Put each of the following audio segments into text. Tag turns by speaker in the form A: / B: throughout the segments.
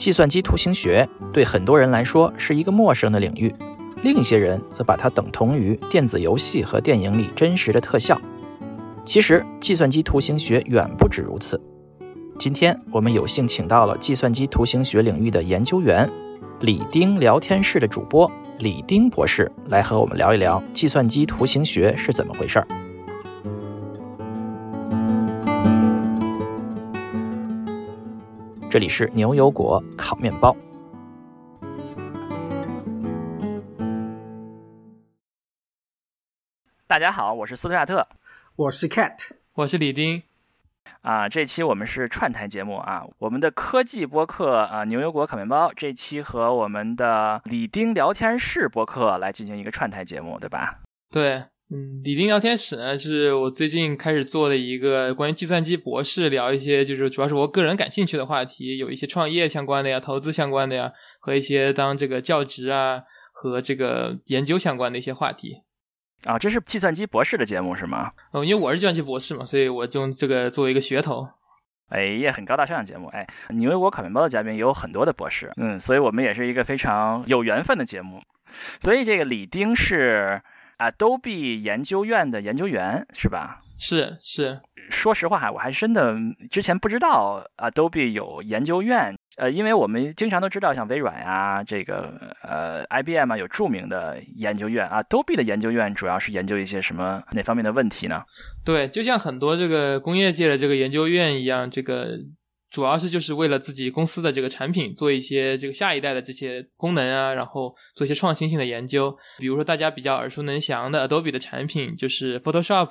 A: 计算机图形学对很多人来说是一个陌生的领域，另一些人则把它等同于电子游戏和电影里真实的特效。其实，计算机图形学远不止如此。今天我们有幸请到了计算机图形学领域的研究员，李丁聊天室的主播李丁博士来和我们聊一聊计算机图形学是怎么回事儿。这里是牛油果烤面包。大家好，我是斯图亚特，
B: 我是 Cat，
C: 我是李丁。
A: 啊，这期我们是串台节目啊，我们的科技播客啊，牛油果烤面包这期和我们的李丁聊天室播客来进行一个串台节目，对吧？
C: 对。嗯，李丁聊天室呢，是我最近开始做的一个关于计算机博士聊一些，就是主要是我个人感兴趣的话题，有一些创业相关的呀，投资相关的呀，和一些当这个教职啊和这个研究相关的一些话题。
A: 啊，这是计算机博士的节目是吗？
C: 哦，因为我是计算机博士嘛，所以我就这个作为一个噱头。
A: 哎，也很高大上的节目。哎，你为我烤面包的嘉宾也有很多的博士，嗯，所以我们也是一个非常有缘分的节目。所以这个李丁是。Adobe 研究院的研究员是吧？
C: 是是，
A: 说实话，我还真的之前不知道 Adobe 有研究院。呃，因为我们经常都知道，像微软啊，这个呃 IBM 啊，有著名的研究院啊。Adobe 的研究院主要是研究一些什么哪方面的问题呢？
C: 对，就像很多这个工业界的这个研究院一样，这个。主要是就是为了自己公司的这个产品做一些这个下一代的这些功能啊，然后做一些创新性的研究。比如说大家比较耳熟能详的 Adobe 的产品就是 Photoshop。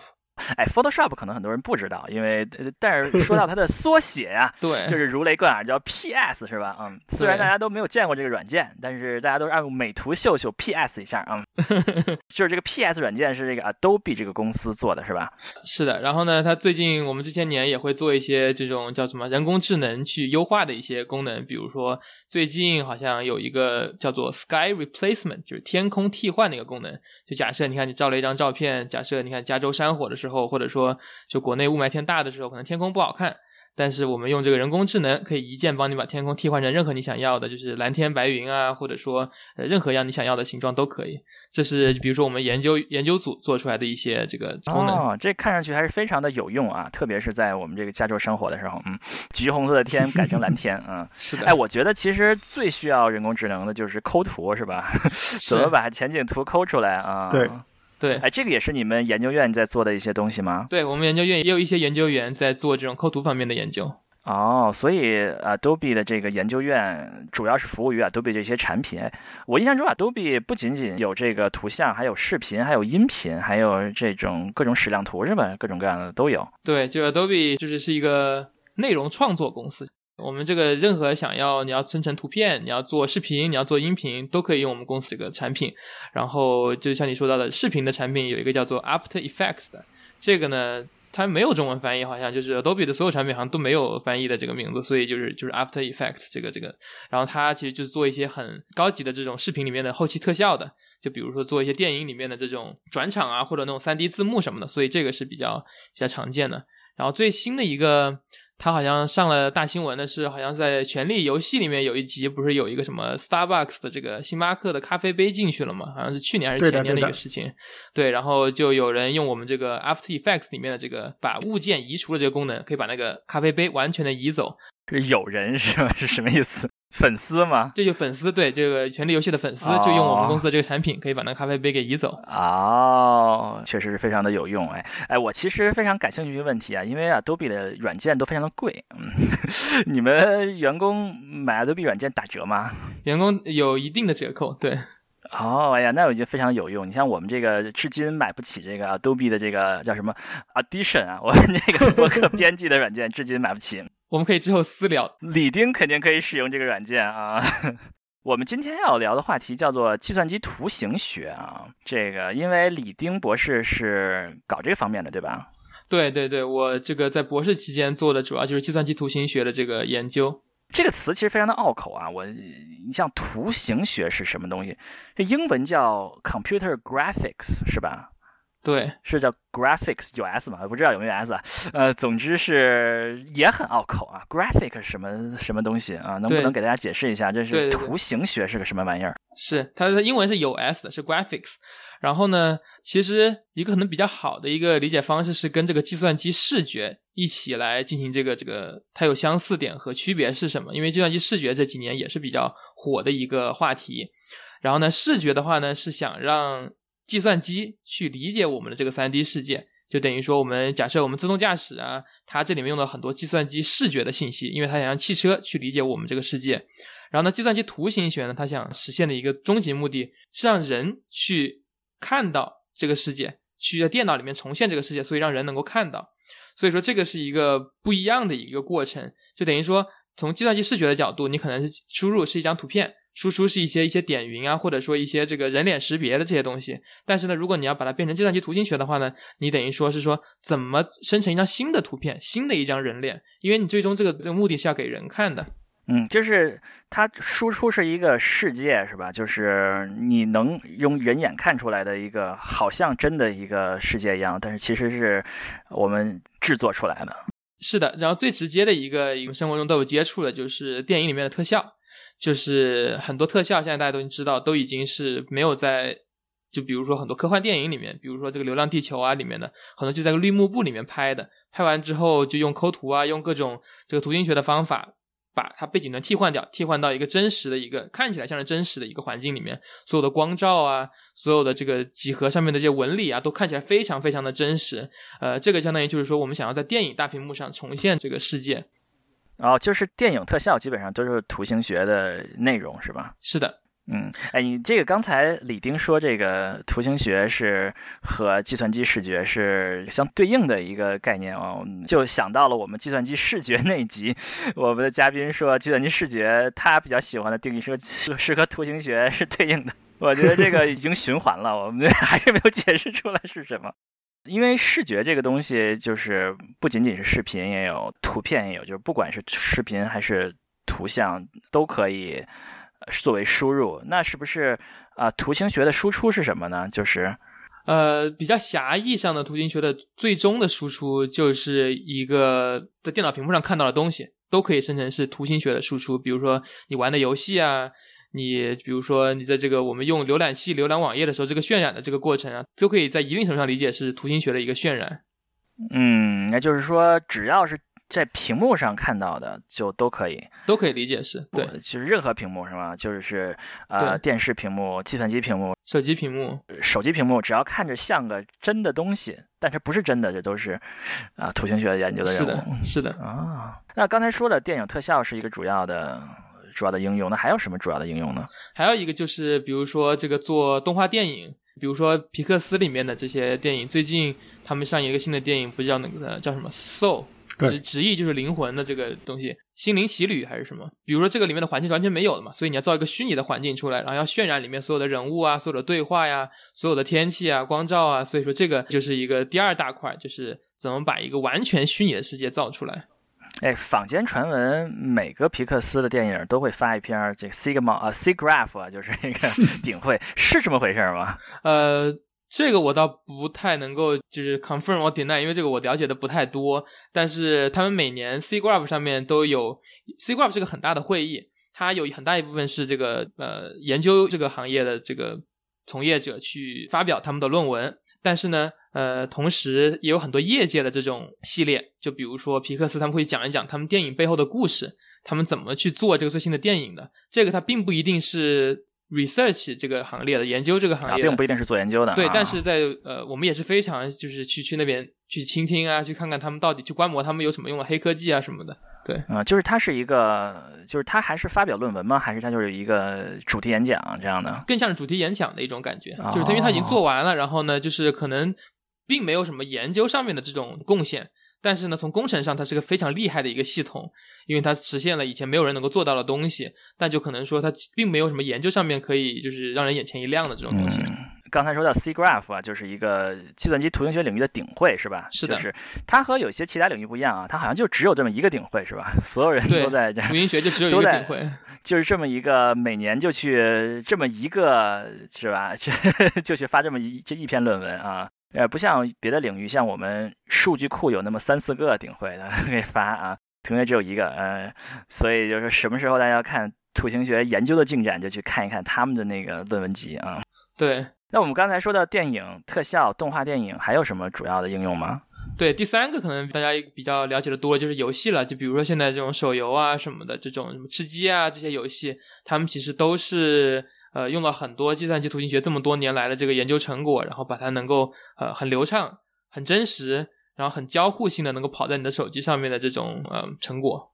A: 哎，Photoshop 可能很多人不知道，因为但是说到 它的缩写呀，
C: 对，
A: 就是如雷贯耳，叫 PS 是吧？嗯，虽然大家都没有见过这个软件，但是大家都是按美图秀秀 PS 一下啊。就是这个 PS 软件是这个 Adobe 这个公司做的是吧？
C: 是的。然后呢，它最近我们这些年也会做一些这种叫什么人工智能去优化的一些功能，比如说最近好像有一个叫做 Sky Replacement，就是天空替换的一个功能。就假设你看你照了一张照片，假设你看加州山火的时候。后，或者说，就国内雾霾天大的时候，可能天空不好看。但是我们用这个人工智能，可以一键帮你把天空替换成任何你想要的，就是蓝天白云啊，或者说呃任何样你想要的形状都可以。这是比如说我们研究研究组做出来的一些这个功能。
A: 哦，这看上去还是非常的有用啊，特别是在我们这个加州生活的时候，嗯，橘红色的天改成蓝天，嗯，
C: 是的。
A: 哎，我觉得其实最需要人工智能的就是抠图，是吧？怎么把前景图抠出来啊？
B: 对。
C: 对，
A: 哎，这个也是你们研究院在做的一些东西吗？
C: 对我们研究院也有一些研究员在做这种抠图方面的研究。
A: 哦，所以 Adobe 的这个研究院主要是服务于 Adobe 这些产品。我印象中，Adobe 不仅仅有这个图像，还有视频，还有音频，还有这种各种矢量图，是吧？各种各样的都有。
C: 对，就 Adobe 就是是一个内容创作公司。我们这个任何想要你要生成图片，你要做视频，你要做音频，都可以用我们公司这个产品。然后就像你说到的，视频的产品有一个叫做 After Effects 的，这个呢它没有中文翻译，好像就是 Adobe 的所有产品好像都没有翻译的这个名字，所以就是就是 After Effects 这个这个。然后它其实就是做一些很高级的这种视频里面的后期特效的，就比如说做一些电影里面的这种转场啊，或者那种三 D 字幕什么的，所以这个是比较比较常见的。然后最新的一个。他好像上了大新闻的是，好像在《权力游戏》里面有一集，不是有一个什么 Starbucks 的这个星巴克的咖啡杯进去了吗？好像是去年还是前年的一个事情。对，然后就有人用我们这个 After Effects 里面的这个把物件移除了这个功能，可以把那个咖啡杯完全的移走。
A: 有人是吧？是什么意思？粉丝吗？
C: 这就粉丝对这个《权力游戏》的粉丝，就用我们公司的这个产品，可以把那咖啡杯给移走。
A: 哦，确实是非常的有用。哎哎，我其实非常感兴趣一个问题啊，因为 Adobe 的软件都非常的贵，嗯，你们员工买 Adobe 软件打折吗？
C: 员工有一定的折扣，对。
A: 哦，哎呀，那我觉得非常有用。你像我们这个至今买不起这个 Adobe 的这个叫什么 Audition 啊，我们这个博客 编辑的软件至今买不起。
C: 我们可以之后私聊。
A: 李丁肯定可以使用这个软件啊。我们今天要聊的话题叫做计算机图形学啊。这个因为李丁博士是搞这个方面的，对吧？
C: 对对对，我这个在博士期间做的主要就是计算机图形学的这个研究。
A: 这个词其实非常的拗口啊。我，你像图形学是什么东西？这英文叫 computer graphics 是吧？
C: 对，
A: 是叫 graphics 有 s 吗？不知道有没有 s 啊？呃，总之是也很拗口啊。graphic 什么什么东西啊？能不能给大家解释一下？这是图形学是个什么玩意儿？
C: 是它的英文是有 s 的，是 graphics。然后呢，其实一个可能比较好的一个理解方式是跟这个计算机视觉一起来进行这个这个它有相似点和区别是什么？因为计算机视觉这几年也是比较火的一个话题。然后呢，视觉的话呢是想让计算机去理解我们的这个三 D 世界，就等于说我们假设我们自动驾驶啊，它这里面用了很多计算机视觉的信息，因为它想让汽车去理解我们这个世界。然后呢，计算机图形学呢，它想实现的一个终极目的是让人去。看到这个世界，去在电脑里面重现这个世界，所以让人能够看到。所以说这个是一个不一样的一个过程，就等于说从计算机视觉的角度，你可能是输入是一张图片，输出是一些一些点云啊，或者说一些这个人脸识别的这些东西。但是呢，如果你要把它变成计算机图形学的话呢，你等于说是说怎么生成一张新的图片，新的一张人脸，因为你最终这个这个目的是要给人看的。
A: 嗯，就是它输出是一个世界，是吧？就是你能用人眼看出来的一个，好像真的一个世界一样，但是其实是我们制作出来的。
C: 是的，然后最直接的一个，我们生活中都有接触的，就是电影里面的特效，就是很多特效，现在大家都知道，都已经是没有在，就比如说很多科幻电影里面，比如说这个《流浪地球》啊里面的，很多就在个绿幕布里面拍的，拍完之后就用抠图啊，用各种这个图形学的方法。把它背景端替换掉，替换到一个真实的一个看起来像是真实的一个环境里面，所有的光照啊，所有的这个几何上面的这些纹理啊，都看起来非常非常的真实。呃，这个相当于就是说，我们想要在电影大屏幕上重现这个世界。
A: 哦，就是电影特效基本上都是图形学的内容，是吧？
C: 是的。
A: 嗯，哎，你这个刚才李丁说这个图形学是和计算机视觉是相对应的一个概念哦，就想到了我们计算机视觉那一集，我们的嘉宾说计算机视觉他比较喜欢的定义是是和图形学是对应的。我觉得这个已经循环了，我们还是没有解释出来是什么。因为视觉这个东西就是不仅仅是视频，也有图片，也有就是不管是视频还是图像都可以。作为输入，那是不是啊？图形学的输出是什么呢？就是，
C: 呃，比较狭义上的图形学的最终的输出，就是一个在电脑屏幕上看到的东西，都可以生成是图形学的输出。比如说你玩的游戏啊，你比如说你在这个我们用浏览器浏览网页的时候，这个渲染的这个过程啊，都可以在一定程度上理解是图形学的一个渲染。
A: 嗯，那就是说，只要是。在屏幕上看到的就都可以，
C: 都可以理解是对，
A: 就是任何屏幕是吗？就是呃，电视屏幕、计算机屏幕、
C: 手机屏幕、
A: 手机屏幕，只要看着像个真的东西，但是不是真的，这都是啊，图形学研究的任务。
C: 是的，是的
A: 啊。那刚才说的电影特效是一个主要的、主要的应用，那还有什么主要的应用呢？
C: 还有一个就是，比如说这个做动画电影，比如说皮克斯里面的这些电影，最近他们上映一个新的电影，不叫那个叫什么《Soul》。直直译就是灵魂的这个东西，心灵奇旅还是什么？比如说这个里面的环境完全没有的嘛，所以你要造一个虚拟的环境出来，然后要渲染里面所有的人物啊、所有的对话呀、所有的天气啊、光照啊，所以说这个就是一个第二大块，就是怎么把一个完全虚拟的世界造出来。
A: 哎，坊间传闻每个皮克斯的电影都会发一篇这个 Sigma 啊 Siggraph 啊，就是那个 顶会，是这么回事吗？
C: 呃。这个我倒不太能够就是 confirm or deny，因为这个我了解的不太多。但是他们每年 C Graph 上面都有 C Graph 是个很大的会议，它有很大一部分是这个呃研究这个行业的这个从业者去发表他们的论文。但是呢，呃，同时也有很多业界的这种系列，就比如说皮克斯他们会讲一讲他们电影背后的故事，他们怎么去做这个最新的电影的。这个它并不一定是。Research 这个行列的研究这个行业，
A: 并不一定是做研究的。
C: 对，但是在呃，我们也是非常就是去去那边去倾听啊，去看看他们到底去观摩他们有什么用的黑科技啊什么的。对，
A: 啊，就是它是一个，就是它还是发表论文吗？还是它就是一个主题演讲这样的？
C: 更像是主题演讲的一种感觉，就是他因为他已经做完了，然后呢，就是可能并没有什么研究上面的这种贡献。但是呢，从工程上，它是个非常厉害的一个系统，因为它实现了以前没有人能够做到的东西。但就可能说，它并没有什么研究上面可以就是让人眼前一亮的这种东西。
A: 刚才说到 C Graph 啊，就是一个计算机图形学领域的顶会，是吧？
C: 是的。
A: 就是它和有些其他领域不一样啊，它好像就只有这么一个顶会，是吧？所有人都在这
C: 图形学就只有一个顶会，
A: 就是这么一个每年就去这么一个，是吧？这 就去发这么一这一篇论文啊。呃，不像别的领域，像我们数据库有那么三四个顶会的 可以发啊，同学只有一个，呃，所以就是什么时候大家要看土星学研究的进展，就去看一看他们的那个论文集啊。
C: 对，
A: 那我们刚才说到电影特效、动画电影，还有什么主要的应用吗？
C: 对，第三个可能大家比较了解的多就是游戏了，就比如说现在这种手游啊什么的，这种什么吃鸡啊这些游戏，他们其实都是呃用了很多计算机图形学这么多年来的这个研究成果，然后把它能够呃很流畅、很真实，然后很交互性的能够跑在你的手机上面的这种呃成果。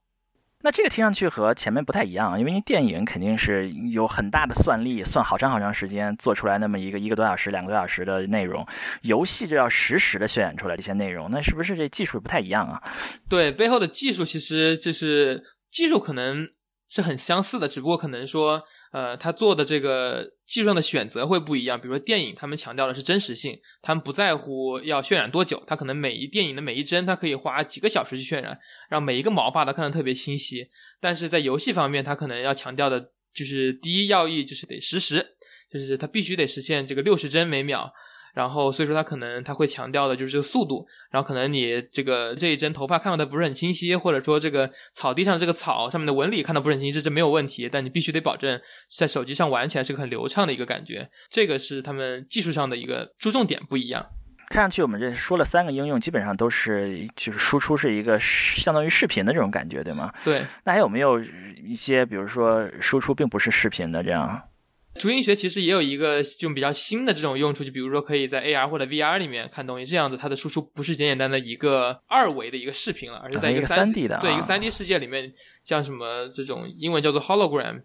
A: 那这个听上去和前面不太一样，因为电影肯定是有很大的算力，算好长好长时间做出来那么一个一个多小时、两个多小时的内容，游戏就要实时的渲染出来这些内容，那是不是这技术不太一样啊？
C: 对，背后的技术其实就是技术可能。是很相似的，只不过可能说，呃，他做的这个技术上的选择会不一样。比如说电影，他们强调的是真实性，他们不在乎要渲染多久，他可能每一电影的每一帧，他可以花几个小时去渲染，让每一个毛发都看得特别清晰。但是在游戏方面，他可能要强调的就是第一要义就是得实时，就是它必须得实现这个六十帧每秒。然后，所以说它可能它会强调的就是这个速度，然后可能你这个这一帧头发看到的不是很清晰，或者说这个草地上这个草上面的纹理看到不是很清晰，这没有问题，但你必须得保证在手机上玩起来是个很流畅的一个感觉，这个是他们技术上的一个注重点不一样。
A: 看上去我们这说了三个应用，基本上都是就是输出是一个相当于视频的这种感觉，对吗？
C: 对。
A: 那还有没有一些比如说输出并不是视频的这样？
C: 图形学其实也有一个就比较新的这种用处，就比如说可以在 AR 或者 VR 里面看东西，这样子它的输出不是简简单的一个二维的一个视频了，而是在
A: 一
C: 个三
A: D 的
C: 对一个三 D 世界里面，像什么这种英文叫做 hologram，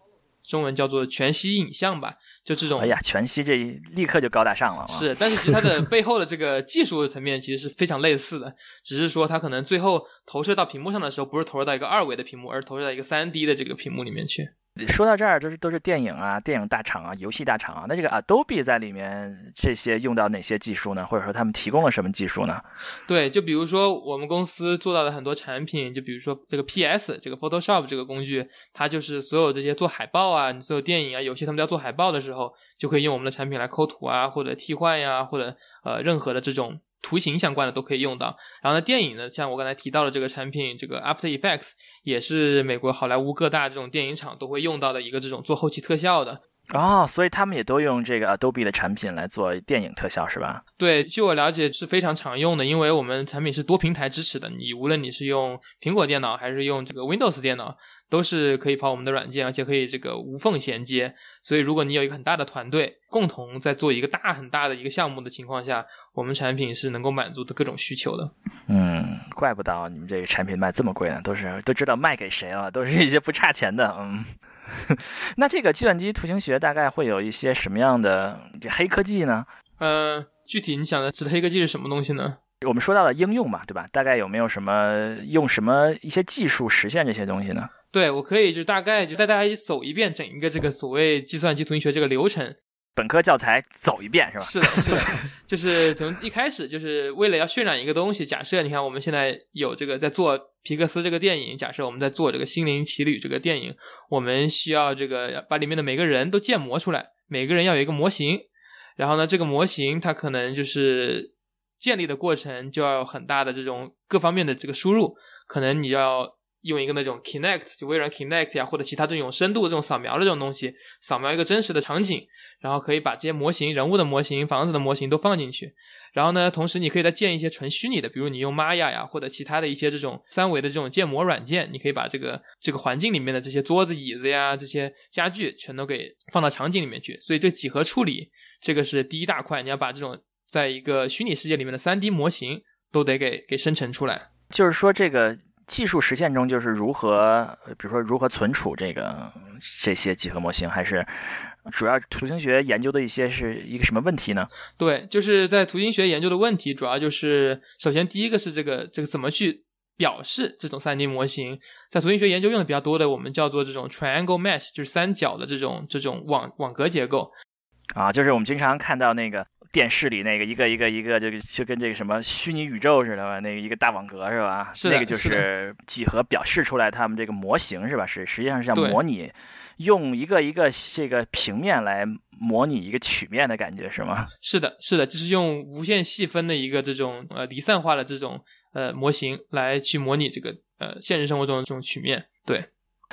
C: 中文叫做全息影像吧，就这种。
A: 哎呀，全息这立刻就高大上了。
C: 是，但是其实它的背后的这个技术层面其实是非常类似的，只是说它可能最后投射到屏幕上的时候，不是投射到一个二维的屏幕，而投射到一个三 D 的这个屏幕里面去。
A: 说到这儿，都是都是电影啊，电影大厂啊，游戏大厂啊。那这个 Adobe 在里面这些用到哪些技术呢？或者说他们提供了什么技术呢？
C: 对，就比如说我们公司做到的很多产品，就比如说这个 PS 这个 Photoshop 这个工具，它就是所有这些做海报啊，你所有电影啊、游戏他们要做海报的时候，就可以用我们的产品来抠图啊，或者替换呀，或者呃任何的这种。图形相关的都可以用到，然后呢，电影呢，像我刚才提到的这个产品，这个 After Effects 也是美国好莱坞各大这种电影厂都会用到的一个这种做后期特效的。
A: 哦，所以他们也都用这个 Adobe 的产品来做电影特效，是吧？
C: 对，据我了解是非常常用的，因为我们产品是多平台支持的。你无论你是用苹果电脑还是用这个 Windows 电脑，都是可以跑我们的软件，而且可以这个无缝衔接。所以，如果你有一个很大的团队，共同在做一个大很大的一个项目的情况下，我们产品是能够满足的各种需求的。
A: 嗯，怪不得你们这个产品卖这么贵呢，都是都知道卖给谁了，都是一些不差钱的。嗯。那这个计算机图形学大概会有一些什么样的这黑科技呢？
C: 呃，具体你想的指的黑科技是什么东西呢？
A: 我们说到了应用嘛，对吧？大概有没有什么用什么一些技术实现这些东西呢？
C: 对，我可以就大概就带大家走一遍整一个这个所谓计算机图形学这个流程。
A: 本科教材走一遍是吧？
C: 是的，是的，就是从一开始就是为了要渲染一个东西。假设你看我们现在有这个在做皮克斯这个电影，假设我们在做这个《心灵奇旅》这个电影，我们需要这个把里面的每个人都建模出来，每个人要有一个模型。然后呢，这个模型它可能就是建立的过程就要有很大的这种各方面的这个输入，可能你要。用一个那种 Kinect 就微软 Kinect 呀，或者其他这种深度这种扫描的这种东西，扫描一个真实的场景，然后可以把这些模型、人物的模型、房子的模型都放进去。然后呢，同时你可以再建一些纯虚拟的，比如你用 Maya 呀，或者其他的一些这种三维的这种建模软件，你可以把这个这个环境里面的这些桌子、椅子呀、这些家具全都给放到场景里面去。所以这几何处理这个是第一大块，你要把这种在一个虚拟世界里面的三 D 模型都得给给生成出来。
A: 就是说这个。技术实现中就是如何，比如说如何存储这个这些几何模型，还是主要图形学研究的一些是一个什么问题呢？
C: 对，就是在图形学研究的问题，主要就是首先第一个是这个这个怎么去表示这种三 D 模型，在图形学研究用的比较多的，我们叫做这种 triangle mesh，就是三角的这种这种网网格结构。
A: 啊，就是我们经常看到那个电视里那个一个一个一个，这个就跟这个什么虚拟宇宙似的吧？那个一个大网格是吧？
C: 是
A: 那个就是是几何表示出来他们这个模型是吧？是实际上是要模拟，用一个一个这个平面来模拟一个曲面的感觉是吗？
C: 是的，是的，就是用无限细分的一个这种呃离散化的这种呃模型来去模拟这个呃现实生活中的这种曲面。对，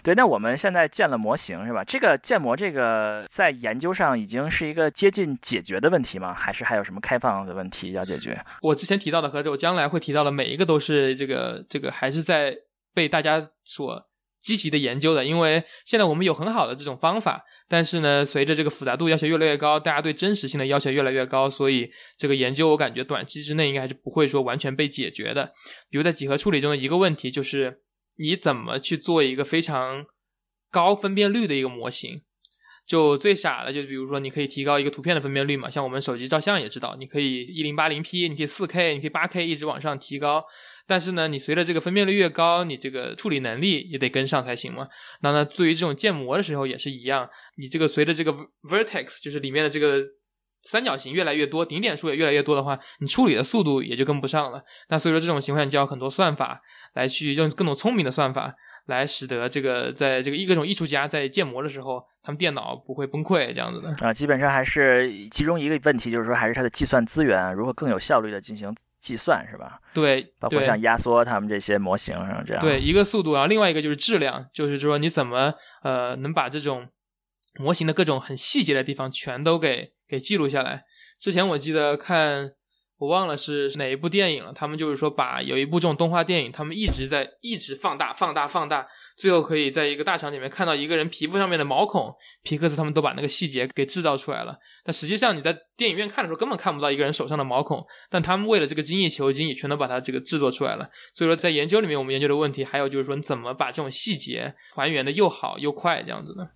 A: 对，那我们现在建了模型是吧？这个建模这个在研究上已经是一个接近解决的问题吗？还是还有什么开放的问题要解决？
C: 我之前提到的和我将来会提到的每一个都是这个这个还是在被大家所积极的研究的，因为现在我们有很好的这种方法，但是呢，随着这个复杂度要求越来越高，大家对真实性的要求越来越高，所以这个研究我感觉短期之内应该还是不会说完全被解决的。比如在几何处理中的一个问题就是你怎么去做一个非常高分辨率的一个模型。就最傻的，就比如说，你可以提高一个图片的分辨率嘛，像我们手机照相也知道，你可以一零八零 P，你可以四 K，你可以八 K，一直往上提高。但是呢，你随着这个分辨率越高，你这个处理能力也得跟上才行嘛。那那，对于这种建模的时候也是一样，你这个随着这个 vertex，就是里面的这个三角形越来越多，顶点数也越来越多的话，你处理的速度也就跟不上了。那所以说这种情况，你就要很多算法来去用各种聪明的算法。来使得这个在这个各种艺术家在建模的时候，他们电脑不会崩溃这样子的
A: 啊。基本上还是其中一个问题，就是说还是它的计算资源如何更有效率的进行计算，是吧？
C: 对，
A: 包括像压缩他们这些模型这样。
C: 对，一个速度，然后另外一个就是质量，就是说你怎么呃能把这种模型的各种很细节的地方全都给给记录下来。之前我记得看。我忘了是哪一部电影了。他们就是说，把有一部这种动画电影，他们一直在一直放大、放大、放大，最后可以在一个大场景里面看到一个人皮肤上面的毛孔。皮克斯他们都把那个细节给制造出来了。但实际上你在电影院看的时候根本看不到一个人手上的毛孔，但他们为了这个精益求精，也全都把它这个制作出来了。所以说，在研究里面，我们研究的问题还有就是说，你怎么把这种细节还原的又好又快这样子的。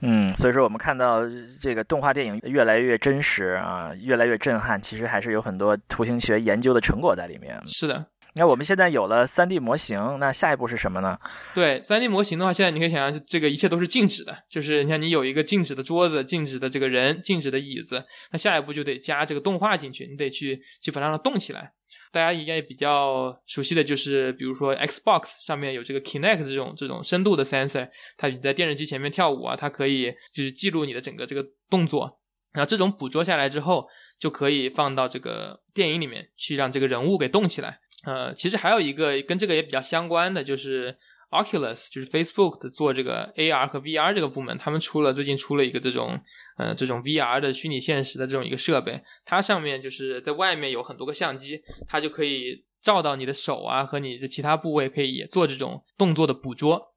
A: 嗯，所以说我们看到这个动画电影越来越真实啊，越来越震撼，其实还是有很多图形学研究的成果在里面。
C: 是的，
A: 那我们现在有了 3D 模型，那下一步是什么呢？
C: 对，3D 模型的话，现在你可以想象，这个一切都是静止的，就是你看你有一个静止的桌子、静止的这个人、静止的椅子，那下一步就得加这个动画进去，你得去去把它让它动起来。大家应该比较熟悉的就是，比如说 Xbox 上面有这个 Kinect 这种这种深度的 sensor，它你在电视机前面跳舞啊，它可以就是记录你的整个这个动作，然后这种捕捉下来之后，就可以放到这个电影里面去，让这个人物给动起来。呃，其实还有一个跟这个也比较相关的，就是。Oculus 就是 Facebook 的做这个 AR 和 VR 这个部门，他们出了最近出了一个这种呃这种 VR 的虚拟现实的这种一个设备，它上面就是在外面有很多个相机，它就可以照到你的手啊和你的其他部位，可以也做这种动作的捕捉。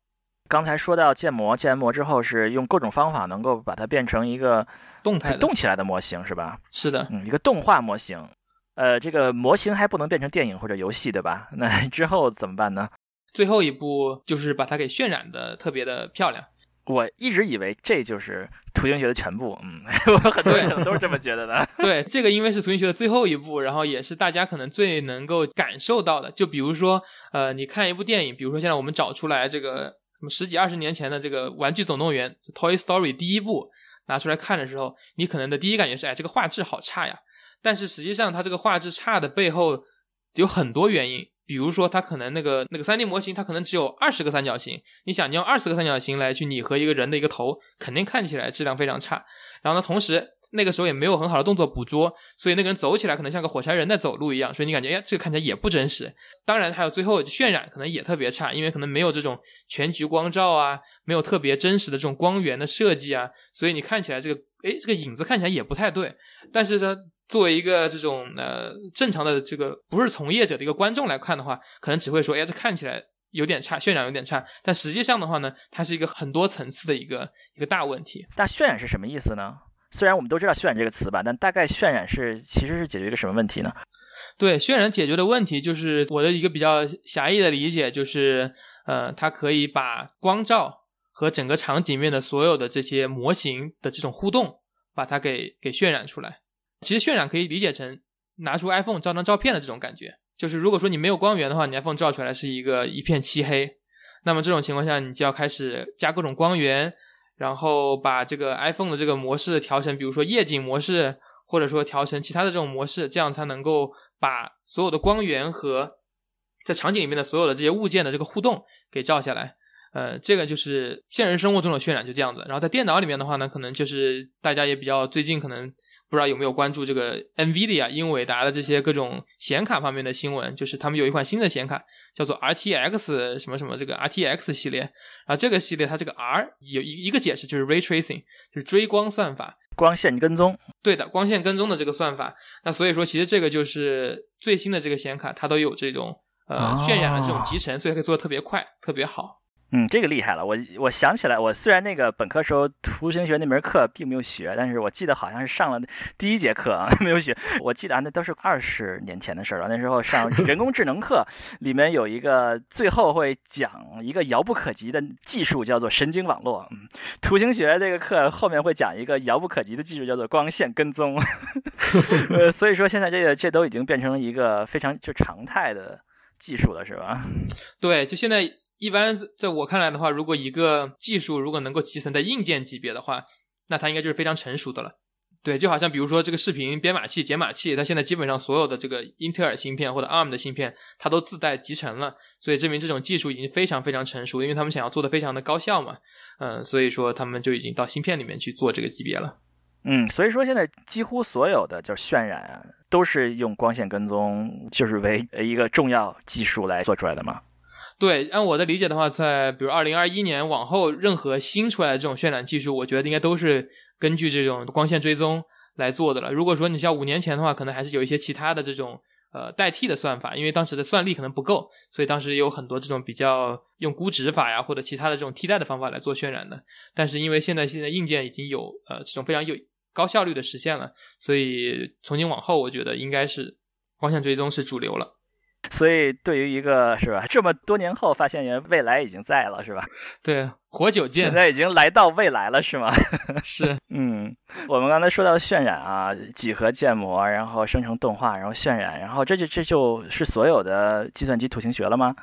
A: 刚才说到建模，建完模之后是用各种方法能够把它变成一个
C: 动态
A: 动起来的模型，是吧？
C: 是的，
A: 嗯，一个动画模型。呃，这个模型还不能变成电影或者游戏，对吧？那之后怎么办呢？
C: 最后一步就是把它给渲染的特别的漂亮。
A: 我一直以为这就是图形学的全部，嗯，我很多人可能都是这么觉得的。
C: 对，这个因为是图形学的最后一步，然后也是大家可能最能够感受到的。就比如说，呃，你看一部电影，比如说现在我们找出来这个那么十几二十年前的这个《玩具总动员》（Toy Story） 第一部拿出来看的时候，你可能的第一感觉是，哎，这个画质好差呀。但是实际上，它这个画质差的背后有很多原因。比如说，它可能那个那个 3D 模型，它可能只有二十个三角形。你想，你用二十个三角形来去拟合一个人的一个头，肯定看起来质量非常差。然后呢，同时那个时候也没有很好的动作捕捉，所以那个人走起来可能像个火柴人在走路一样。所以你感觉，哎，这个看起来也不真实。当然，还有最后渲染可能也特别差，因为可能没有这种全局光照啊，没有特别真实的这种光源的设计啊，所以你看起来这个，哎，这个影子看起来也不太对。但是呢。作为一个这种呃正常的这个不是从业者的一个观众来看的话，可能只会说，哎，这看起来有点差，渲染有点差。但实际上的话呢，它是一个很多层次的一个一个大问题。
A: 那渲染是什么意思呢？虽然我们都知道渲染这个词吧，但大概渲染是其实是解决一个什么问题呢？
C: 对，渲染解决的问题就是我的一个比较狭义的理解，就是呃，它可以把光照和整个场景面的所有的这些模型的这种互动，把它给给渲染出来。其实渲染可以理解成拿出 iPhone 照张照片的这种感觉，就是如果说你没有光源的话，你 iPhone 照出来是一个一片漆黑，那么这种情况下，你就要开始加各种光源，然后把这个 iPhone 的这个模式调成，比如说夜景模式，或者说调成其他的这种模式，这样才能够把所有的光源和在场景里面的所有的这些物件的这个互动给照下来。呃，这个就是现实生活中的渲染，就这样子。然后在电脑里面的话呢，可能就是大家也比较最近可能不知道有没有关注这个 NVIDIA 英伟达的这些各种显卡方面的新闻，就是他们有一款新的显卡叫做 RTX 什么什么这个 RTX 系列。然后这个系列它这个 R 有一一个解释就是 Ray Tracing，就是追光算法，
A: 光线跟踪。
C: 对的，光线跟踪的这个算法。那所以说，其实这个就是最新的这个显卡，它都有这种呃渲染的这种集成，所以可以做的特别快，特别好。
A: 嗯，这个厉害了。我我想起来，我虽然那个本科时候图形学那门课并没有学，但是我记得好像是上了第一节课啊，没有学。我记得啊那都是二十年前的事了。那时候上 人工智能课，里面有一个最后会讲一个遥不可及的技术，叫做神经网络。嗯，图形学这个课后面会讲一个遥不可及的技术，叫做光线跟踪。呃，所以说现在这个这都已经变成一个非常就常态的技术了，是吧？
C: 对，就现在。一般在我看来的话，如果一个技术如果能够集成在硬件级别的话，那它应该就是非常成熟的了。对，就好像比如说这个视频编码器、解码器，它现在基本上所有的这个英特尔芯片或者 ARM 的芯片，它都自带集成了，所以证明这种技术已经非常非常成熟，因为他们想要做的非常的高效嘛。嗯，所以说他们就已经到芯片里面去做这个级别了。
A: 嗯，所以说现在几乎所有的就是渲染啊，都是用光线跟踪，就是为一个重要技术来做出来的嘛。
C: 对，按我的理解的话，在比如二零二一年往后，任何新出来的这种渲染技术，我觉得应该都是根据这种光线追踪来做的了。如果说你像五年前的话，可能还是有一些其他的这种呃代替的算法，因为当时的算力可能不够，所以当时有很多这种比较用估值法呀或者其他的这种替代的方法来做渲染的。但是因为现在现在硬件已经有呃这种非常有高效率的实现了，所以从今往后，我觉得应该是光线追踪是主流了。
A: 所以，对于一个是吧，这么多年后发现原，未来已经在了，是吧？
C: 对，活久见，
A: 现在已经来到未来了，是吗？
C: 是，
A: 嗯，我们刚才说到渲染啊，几何建模，然后生成动画，然后渲染，然后这就这就是所有的计算机图形学了吗？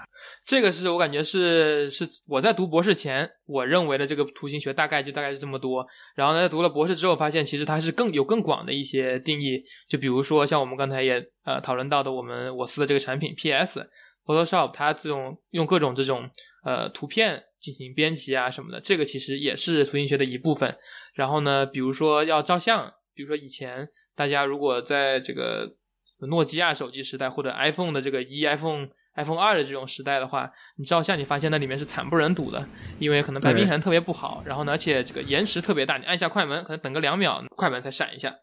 C: 这个是我感觉是是我在读博士前，我认为的这个图形学大概就大概是这么多。然后呢，读了博士之后，发现其实它是更有更广的一些定义。就比如说像我们刚才也呃讨论到的，我们我司的这个产品 PS Photoshop，它这种用各种这种呃图片进行编辑啊什么的，这个其实也是图形学的一部分。然后呢，比如说要照相，比如说以前大家如果在这个诺基亚手机时代或者 iPhone 的这个一 iPhone。iPhone 二的这种时代的话，你照相你发现那里面是惨不忍睹的，因为可能白平衡特别不好，然后呢，而且这个延迟特别大，你按下快门可能等个两秒，快门才闪一下。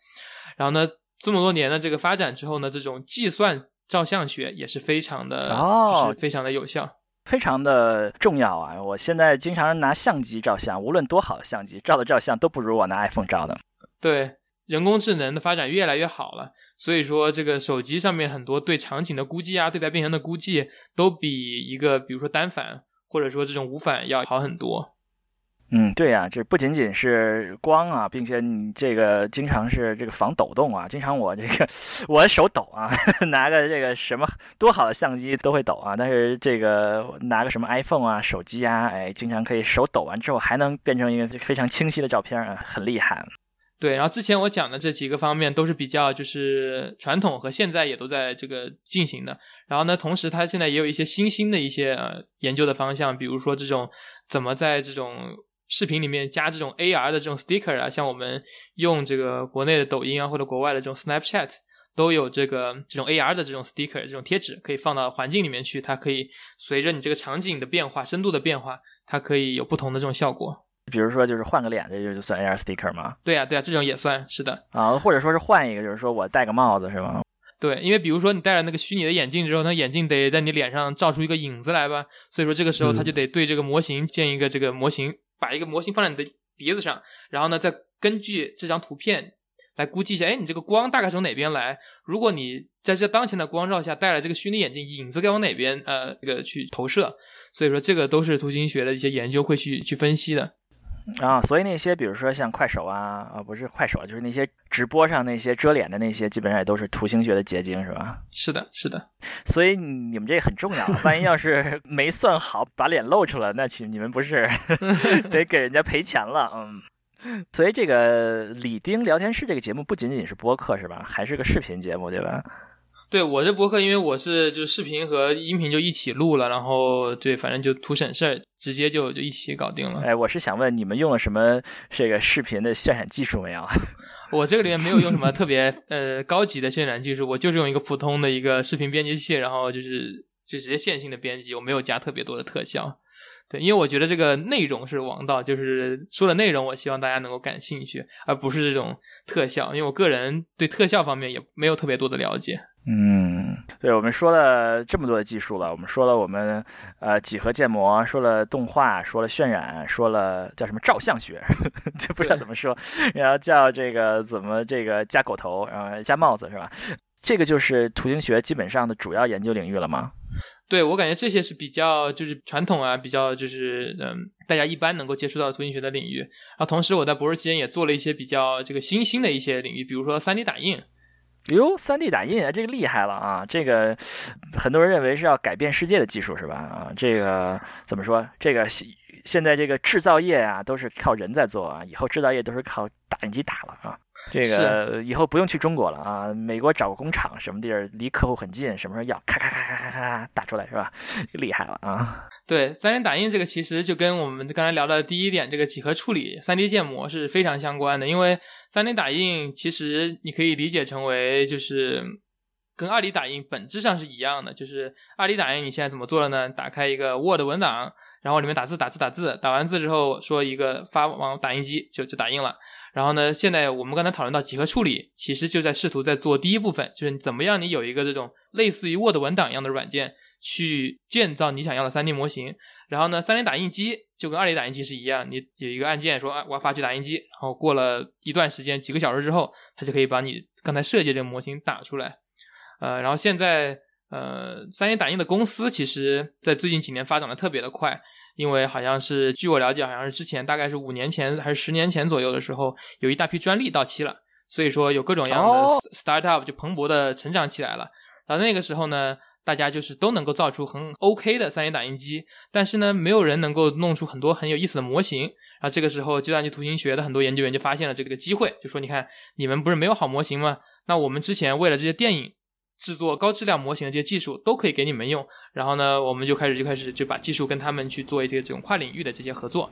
C: 然后呢，这么多年的这个发展之后呢，这种计算照相学也是非常的，就是非常的有效，
A: 非常的重要啊！我现在经常拿相机照相，无论多好的相机，照的照相都不如我拿 iPhone 照的。
C: 对。人工智能的发展越来越好了，所以说这个手机上面很多对场景的估计啊，对白变形的估计都比一个比如说单反或者说这种无反要好很多。
A: 嗯，对呀，这不仅仅是光啊，并且你这个经常是这个防抖动啊，经常我这个我手抖啊，拿个这个什么多好的相机都会抖啊，但是这个拿个什么 iPhone 啊手机啊，哎，经常可以手抖完之后还能变成一个非常清晰的照片啊，很厉害。
C: 对，然后之前我讲的这几个方面都是比较就是传统和现在也都在这个进行的。然后呢，同时它现在也有一些新兴的一些呃研究的方向，比如说这种怎么在这种视频里面加这种 AR 的这种 sticker 啊，像我们用这个国内的抖音啊或者国外的这种 Snapchat 都有这个这种 AR 的这种 sticker 这种贴纸可以放到环境里面去，它可以随着你这个场景的变化、深度的变化，它可以有不同的这种效果。
A: 比如说，就是换个脸，这就就算 AR sticker 吗？
C: 对呀，对呀，这种也算是的
A: 啊。或者说是换一个，就是说我戴个帽子，是吗？
C: 对，因为比如说你戴了那个虚拟的眼镜之后，那眼镜得在你脸上照出一个影子来吧，所以说这个时候它就得对这个模型建一个这个模型，把一个模型放在你的鼻子上，然后呢，再根据这张图片来估计一下，哎，你这个光大概从哪边来？如果你在这当前的光照下戴了这个虚拟眼镜，影子该往哪边呃这个去投射？所以说这个都是图形学的一些研究会去去分析的。
A: 啊，所以那些比如说像快手啊，啊不是快手，就是那些直播上那些遮脸的那些，基本上也都是图形学的结晶，是吧？
C: 是的，是的。
A: 所以你们这个很重要，万一要是 没算好，把脸露出来，那岂你们不是 得给人家赔钱了？嗯。所以这个李丁聊天室这个节目不仅仅是播客是吧？还是个视频节目对吧？
C: 对我这播客，因为我是就是视频和音频就一起录了，然后对，反正就图省事儿，直接就就一起搞定了。
A: 哎，我是想问你们用了什么这个视频的渲染技术没有？
C: 我这个里面没有用什么特别呃高级的渲染技术，我就是用一个普通的一个视频编辑器，然后就是就直接线性的编辑，我没有加特别多的特效。对，因为我觉得这个内容是王道，就是说的内容，我希望大家能够感兴趣，而不是这种特效。因为我个人对特效方面也没有特别多的了解。
A: 嗯，对，我们说了这么多的技术了，我们说了我们呃几何建模，说了动画，说了渲染，说了叫什么照相学，就不知道怎么说，然后叫这个怎么这个加狗头，然后加帽子是吧？这个就是图形学基本上的主要研究领域了吗？
C: 对我感觉这些是比较就是传统啊，比较就是嗯，大家一般能够接触到图形学的领域。然后同时我在博士期间也做了一些比较这个新兴的一些领域，比如说 3D 打印。
A: 哟，3D 打印这个厉害了啊！这个很多人认为是要改变世界的技术是吧？啊，这个怎么说？这个现现在这个制造业啊都是靠人在做啊，以后制造业都是靠打印机打了啊。这个以后不用去中国了啊！美国找个工厂，什么地儿离客户很近，什么时候要，咔咔咔咔咔咔打出来是吧？厉害了啊！
C: 对，三 D 打印这个其实就跟我们刚才聊的第一点，这个几何处理、三 D 建模是非常相关的。因为三 D 打印其实你可以理解成为就是跟二 D 打印本质上是一样的。就是二 D 打印你现在怎么做的呢？打开一个 Word 文档，然后里面打字打字打字，打完字之后说一个发往打印机就就打印了。然后呢？现在我们刚才讨论到几何处理，其实就在试图在做第一部分，就是怎么样你有一个这种类似于 Word 文档一样的软件，去建造你想要的 3D 模型。然后呢，3D 打印机就跟 2D 打印机是一样，你有一个按键说啊，我要发去打印机，然后过了一段时间，几个小时之后，它就可以把你刚才设计这个模型打出来。呃，然后现在呃三 D 打印的公司其实在最近几年发展的特别的快。因为好像是，据我了解，好像是之前大概是五年前还是十年前左右的时候，有一大批专利到期了，所以说有各种样的 startup 就蓬勃的成长起来了。然后那个时候呢，大家就是都能够造出很 OK 的 3D 打印机，但是呢，没有人能够弄出很多很有意思的模型。然后这个时候，计算机图形学的很多研究员就发现了这个机会，就说：“你看，你们不是没有好模型吗？那我们之前为了这些电影。”制作高质量模型的这些技术都可以给你们用，然后呢，我们就开始就开始就把技术跟他们去做一些这种跨领域的这些合作，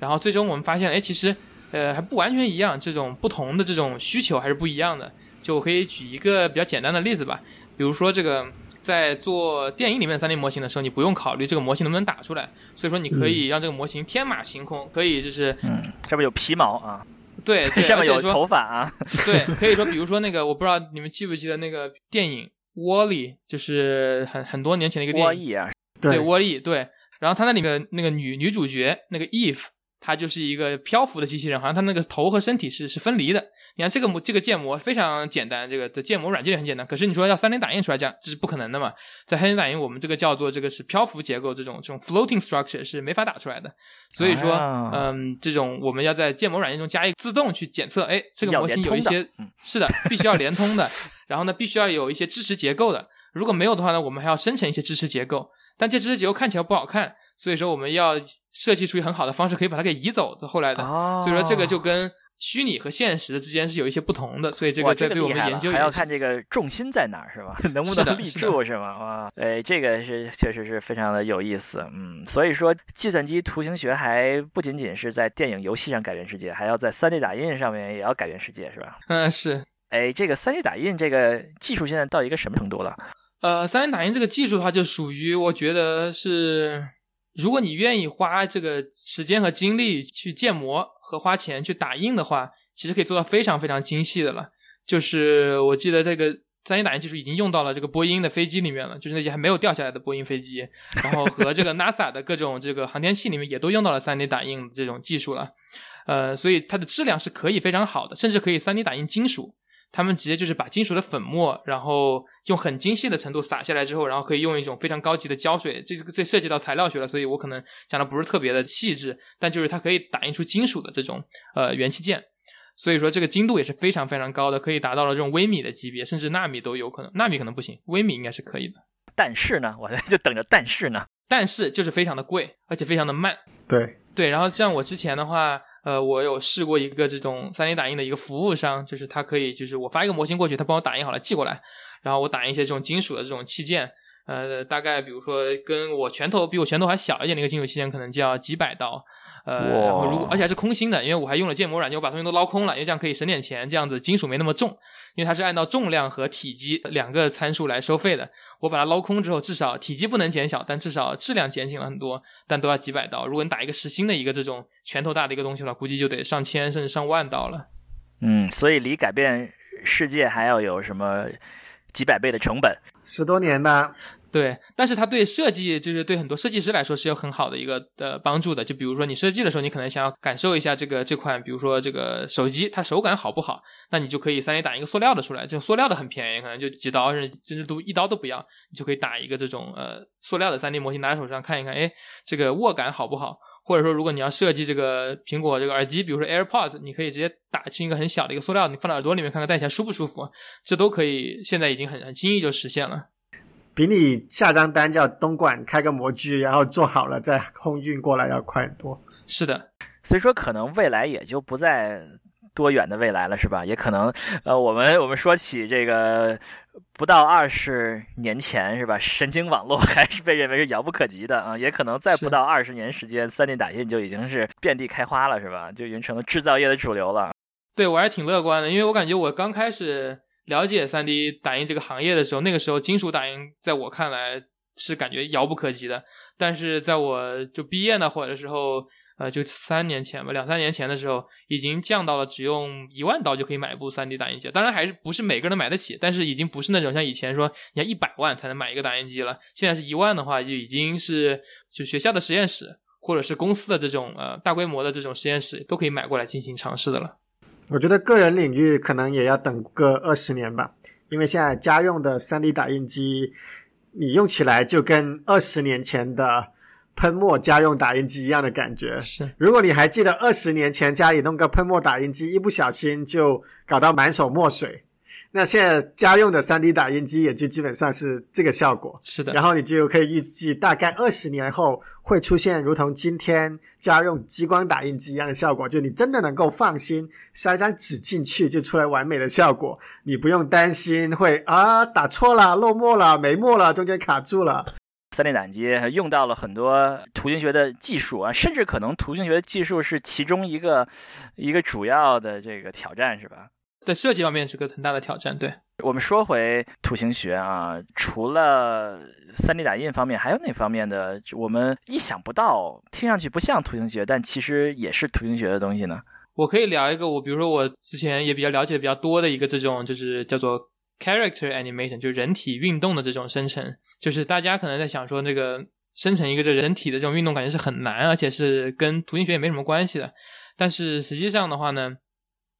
C: 然后最终我们发现，哎，其实呃还不完全一样，这种不同的这种需求还是不一样的。就我可以举一个比较简单的例子吧，比如说这个在做电影里面的 3D 模型的时候，你不用考虑这个模型能不能打出来，所以说你可以让这个模型天马行空，可以就是
A: 嗯，上面有皮毛啊。
C: 对，
A: 上面有头发啊。
C: 对，可以说，比如说那个，我不知道你们记不记得那个电影《沃利》，就是很很多年前的一个电影
A: 啊。
C: 对，沃利，对。然后他那里面那个女女主角那个 Eve。它就是一个漂浮的机器人，好像它那个头和身体是是分离的。你看这个模这个建模非常简单，这个的建模软件也很简单。可是你说要三 D 打印出来，这样这是不可能的嘛？在 3D 打印，我们这个叫做这个是漂浮结构，这种这种 floating structure 是没法打出来的。所以说，嗯，这种我们要在建模软件中加一个自动去检测，哎，这个模型有一些是的，必须要连通的。然后呢，必须要有一些支持结构的。如果没有的话呢，我们还要生成一些支持结构，但这支持结构看起来不好看。所以说，我们要设计出一个很好的方式，可以把它给移走的。后来的，哦所以说这个就跟虚拟和现实之间是有一些不同的。所以这个在对我们研究
A: 还要看这个重心在哪儿，是吧？能不能立住，是吗？哇，哎，这个是确实是非常的有意思。嗯，所以说计算机图形学还不仅仅是在电影游戏上改变世界，还要在 3D 打印上面也要改变世界，是吧？
C: 嗯，是。
A: 哎，这个 3D 打印这个技术现在到一个什么程度了？
C: 呃，3D 打印这个技术的话，就属于我觉得是。如果你愿意花这个时间和精力去建模和花钱去打印的话，其实可以做到非常非常精细的了。就是我记得这个 3D 打印技术已经用到了这个波音的飞机里面了，就是那些还没有掉下来的波音飞机，然后和这个 NASA 的各种这个航天器里面也都用到了 3D 打印这种技术了。呃，所以它的质量是可以非常好的，甚至可以 3D 打印金属。他们直接就是把金属的粉末，然后用很精细的程度撒下来之后，然后可以用一种非常高级的胶水，这个这涉及到材料学了，所以我可能讲的不是特别的细致，但就是它可以打印出金属的这种呃元器件，所以说这个精度也是非常非常高的，可以达到了这种微米的级别，甚至纳米都有可能，纳米可能不行，微米应该是可以的。
A: 但是呢，我 就等着但是呢，
C: 但是就是非常的贵，而且非常的慢。
B: 对
C: 对，然后像我之前的话。呃，我有试过一个这种 3D 打印的一个服务商，就是他可以，就是我发一个模型过去，他帮我打印好了寄过来，然后我打印一些这种金属的这种器件。呃，大概比如说跟我拳头比我拳头还小一点的一个金属器件，可能就要几百刀。呃，然后如果而且还是空心的，因为我还用了建模软件，我把东西都捞空了，因为这样可以省点钱，这样子金属没那么重，因为它是按照重量和体积两个参数来收费的。我把它捞空之后，至少体积不能减小，但至少质量减轻了很多，但都要几百刀。如果你打一个实心的一个这种拳头大的一个东西的话，估计就得上千甚至上万刀了。
A: 嗯，所以离改变世界还要有什么几百倍的成本？
B: 十多年呢？
C: 对，但是它对设计，就是对很多设计师来说是有很好的一个的帮助的。就比如说你设计的时候，你可能想要感受一下这个这款，比如说这个手机它手感好不好，那你就可以三 D 打一个塑料的出来，这个塑料的很便宜，可能就几刀，甚至甚至都一刀都不要，你就可以打一个这种呃塑料的 3D 模型，拿在手上看一看，哎，这个握感好不好？或者说，如果你要设计这个苹果这个耳机，比如说 AirPods，你可以直接打进一个很小的一个塑料，你放到耳朵里面看看戴起来舒不舒服，这都可以，现在已经很很轻易就实现了。
B: 比你下张单叫东莞开个模具，然后做好了再空运过来要快很多。
C: 是的，
A: 所以说可能未来也就不再多远的未来了，是吧？也可能，呃，我们我们说起这个不到二十年前，是吧？神经网络 还是被认为是遥不可及的啊，也可能再不到二十年时间三 D 打印就已经是遍地开花了，是吧？就已经成了制造业的主流了。
C: 对我还是挺乐观的，因为我感觉我刚开始。了解三 D 打印这个行业的时候，那个时候金属打印在我看来是感觉遥不可及的。但是在我就毕业那会儿的时候，呃，就三年前吧，两三年前的时候，已经降到了只用一万刀就可以买一部 3D 打印机。当然还是不是每个人都买得起，但是已经不是那种像以前说你要一百万才能买一个打印机了。现在是一万的话，就已经是就学校的实验室或者是公司的这种呃大规模的这种实验室都可以买过来进行尝试的了。
B: 我觉得个人领域可能也要等个二十年吧，因为现在家用的 3D 打印机，你用起来就跟二十年前的喷墨家用打印机一样的感觉。
C: 是，
B: 如果你还记得二十年前家里弄个喷墨打印机，一不小心就搞到满手墨水。那现在家用的 3D 打印机也就基本上是这个效果，
C: 是的。
B: 然后你就可以预计，大概二十年后会出现如同今天家用激光打印机一样的效果，就你真的能够放心塞张纸进去就出来完美的效果，你不用担心会啊打错了、漏墨了、没墨了、中间卡住了。
A: 3D 打印机用到了很多图形学的技术啊，甚至可能图形学的技术是其中一个一个主要的这个挑战，是吧？
C: 在设计方面是个很大的挑战。对
A: 我们说回图形学啊，除了 3D 打印方面，还有哪方面的我们意想不到、听上去不像图形学，但其实也是图形学的东西呢？
C: 我可以聊一个，我比如说我之前也比较了解的比较多的一个这种，就是叫做 character animation，就是人体运动的这种生成。就是大家可能在想说，那个生成一个这人体的这种运动，感觉是很难，而且是跟图形学也没什么关系的。但是实际上的话呢？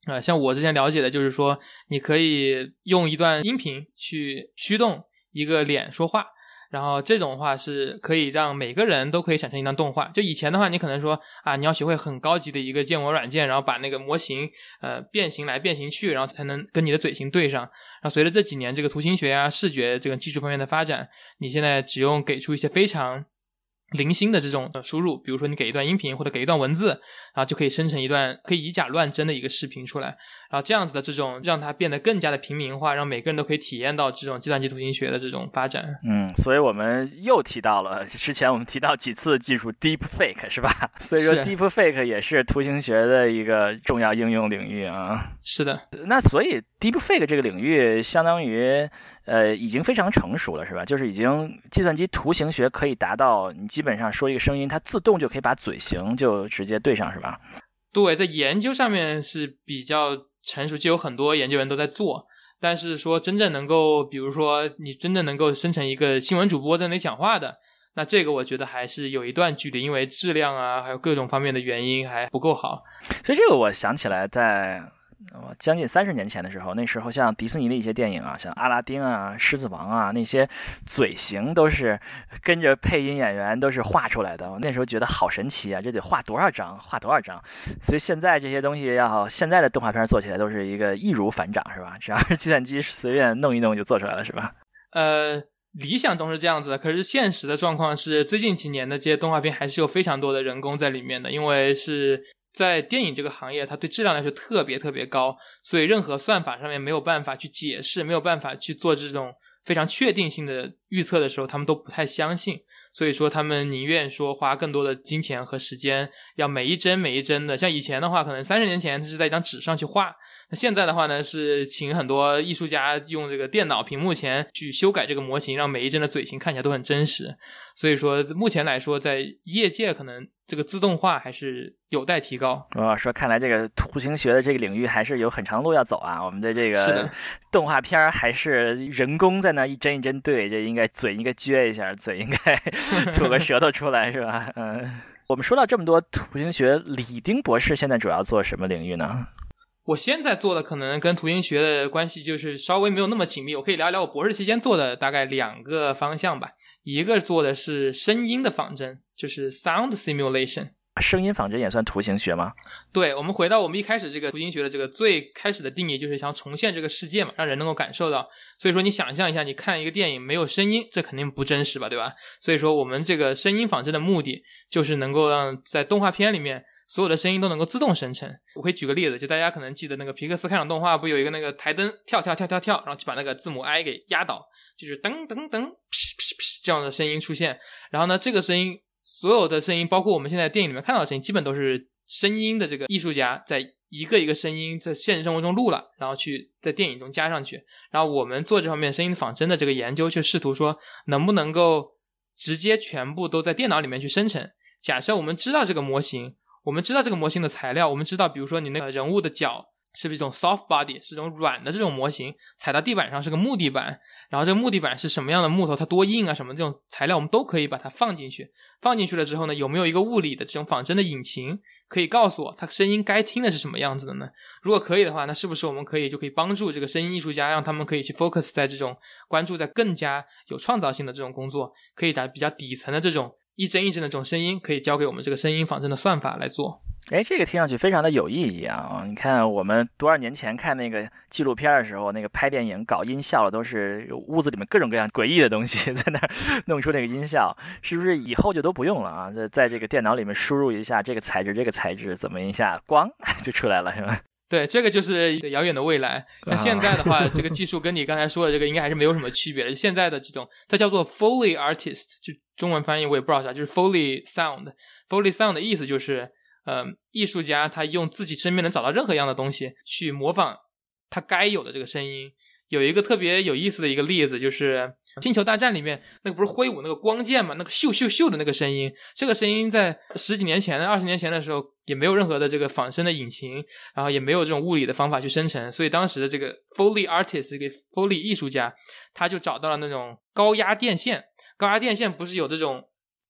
C: 啊，像我之前了解的，就是说，你可以用一段音频去驱动一个脸说话，然后这种话是可以让每个人都可以产生一段动画。就以前的话，你可能说啊，你要学会很高级的一个建模软件，然后把那个模型呃变形来变形去，然后才能跟你的嘴型对上。然后随着这几年这个图形学啊、视觉这个技术方面的发展，你现在只用给出一些非常。零星的这种输入，比如说你给一段音频或者给一段文字，然后就可以生成一段可以以假乱真的一个视频出来。然后这样子的这种让它变得更加的平民化，让每个人都可以体验到这种计算机图形学的这种发展。
A: 嗯，所以我们又提到了之前我们提到几次技术 Deep Fake 是吧？所以说 Deep Fake 也是图形学的一个重要应用领域啊。
C: 是的，
A: 那所以 Deep Fake 这个领域相当于。呃，已经非常成熟了，是吧？就是已经计算机图形学可以达到，你基本上说一个声音，它自动就可以把嘴型就直接对上，是吧？
C: 对，在研究上面是比较成熟，就有很多研究员都在做。但是说真正能够，比如说你真正能够生成一个新闻主播在那里讲话的，那这个我觉得还是有一段距离，因为质量啊，还有各种方面的原因还不够好。
A: 所以这个我想起来在。将近三十年前的时候，那时候像迪士尼的一些电影啊，像阿拉丁啊、狮子王啊，那些嘴型都是跟着配音演员都是画出来的。我那时候觉得好神奇啊，这得画多少张，画多少张。所以现在这些东西要现在的动画片做起来都是一个易如反掌，是吧？只要是计算机随便弄一弄就做出来了，是吧？
C: 呃，理想中是这样子的，可是现实的状况是，最近几年的这些动画片还是有非常多的人工在里面的，因为是。在电影这个行业，它对质量来说特别特别高，所以任何算法上面没有办法去解释，没有办法去做这种非常确定性的预测的时候，他们都不太相信。所以说，他们宁愿说花更多的金钱和时间，要每一帧每一帧的。像以前的话，可能三十年前他是在一张纸上去画，那现在的话呢，是请很多艺术家用这个电脑屏幕前去修改这个模型，让每一帧的嘴型看起来都很真实。所以说，目前来说，在业界可能这个自动化还是有待提高。
A: 我说，看来这个图形学的这个领域还是有很长路要走啊。我们的这
C: 是
A: 个 动画片儿还是人工在那一帧一帧对，这应该嘴应该撅一下，嘴应该。吐个舌头出来是吧？嗯，我们说到这么多图形学，李丁博士现在主要做什么领域呢？
C: 我现在做的可能跟图形学的关系就是稍微没有那么紧密。我可以聊聊我博士期间做的大概两个方向吧。一个做的是声音的仿真，就是 sound simulation。
A: 声音仿真也算图形学吗？
C: 对，我们回到我们一开始这个图形学的这个最开始的定义，就是想重现这个世界嘛，让人能够感受到。所以说，你想象一下，你看一个电影没有声音，这肯定不真实吧，对吧？所以说，我们这个声音仿真的目的，就是能够让在动画片里面所有的声音都能够自动生成。我可以举个例子，就大家可能记得那个皮克斯开场动画，不有一个那个台灯跳跳跳跳跳，然后就把那个字母 I 给压倒，就是噔噔噔，噗噗噗这样的声音出现。然后呢，这个声音。所有的声音，包括我们现在电影里面看到的声音，基本都是声音的这个艺术家在一个一个声音在现实生活中录了，然后去在电影中加上去。然后我们做这方面声音仿真的这个研究，却试图说能不能够直接全部都在电脑里面去生成。假设我们知道这个模型，我们知道这个模型的材料，我们知道，比如说你那个人物的脚。是不是一种 soft body，是一种软的这种模型，踩到地板上是个木地板，然后这个木地板是什么样的木头，它多硬啊，什么这种材料我们都可以把它放进去。放进去了之后呢，有没有一个物理的这种仿真的引擎，可以告诉我它声音该听的是什么样子的呢？如果可以的话，那是不是我们可以就可以帮助这个声音艺术家，让他们可以去 focus 在这种关注在更加有创造性的这种工作，可以打比较底层的这种一帧一帧的这种声音，可以交给我们这个声音仿真的算法来做。
A: 哎，这个听上去非常的有意义啊！你看，我们多少年前看那个纪录片的时候，那个拍电影搞音效的都是屋子里面各种各样诡异的东西，在那儿弄出那个音效，是不是以后就都不用了啊？在在这个电脑里面输入一下这个材质，这个材质怎么一下，咣 就出来了，是吧？
C: 对，这个就是遥远的未来。那现在的话，这个 技术跟你刚才说的这个应该还是没有什么区别的。现在的这种，它叫做 Foley Artist，就中文翻译我也不知道啥，就是 Foley Sound。Foley Sound 的意思就是。呃，艺术家他用自己身边能找到任何一样的东西去模仿他该有的这个声音。有一个特别有意思的一个例子，就是《星球大战》里面那个不是挥舞那个光剑嘛，那个咻咻咻的那个声音。这个声音在十几年前、二十年前的时候也没有任何的这个仿生的引擎，然后也没有这种物理的方法去生成。所以当时的这个 Foley artist 这个 Foley 艺术家，他就找到了那种高压电线。高压电线不是有这种。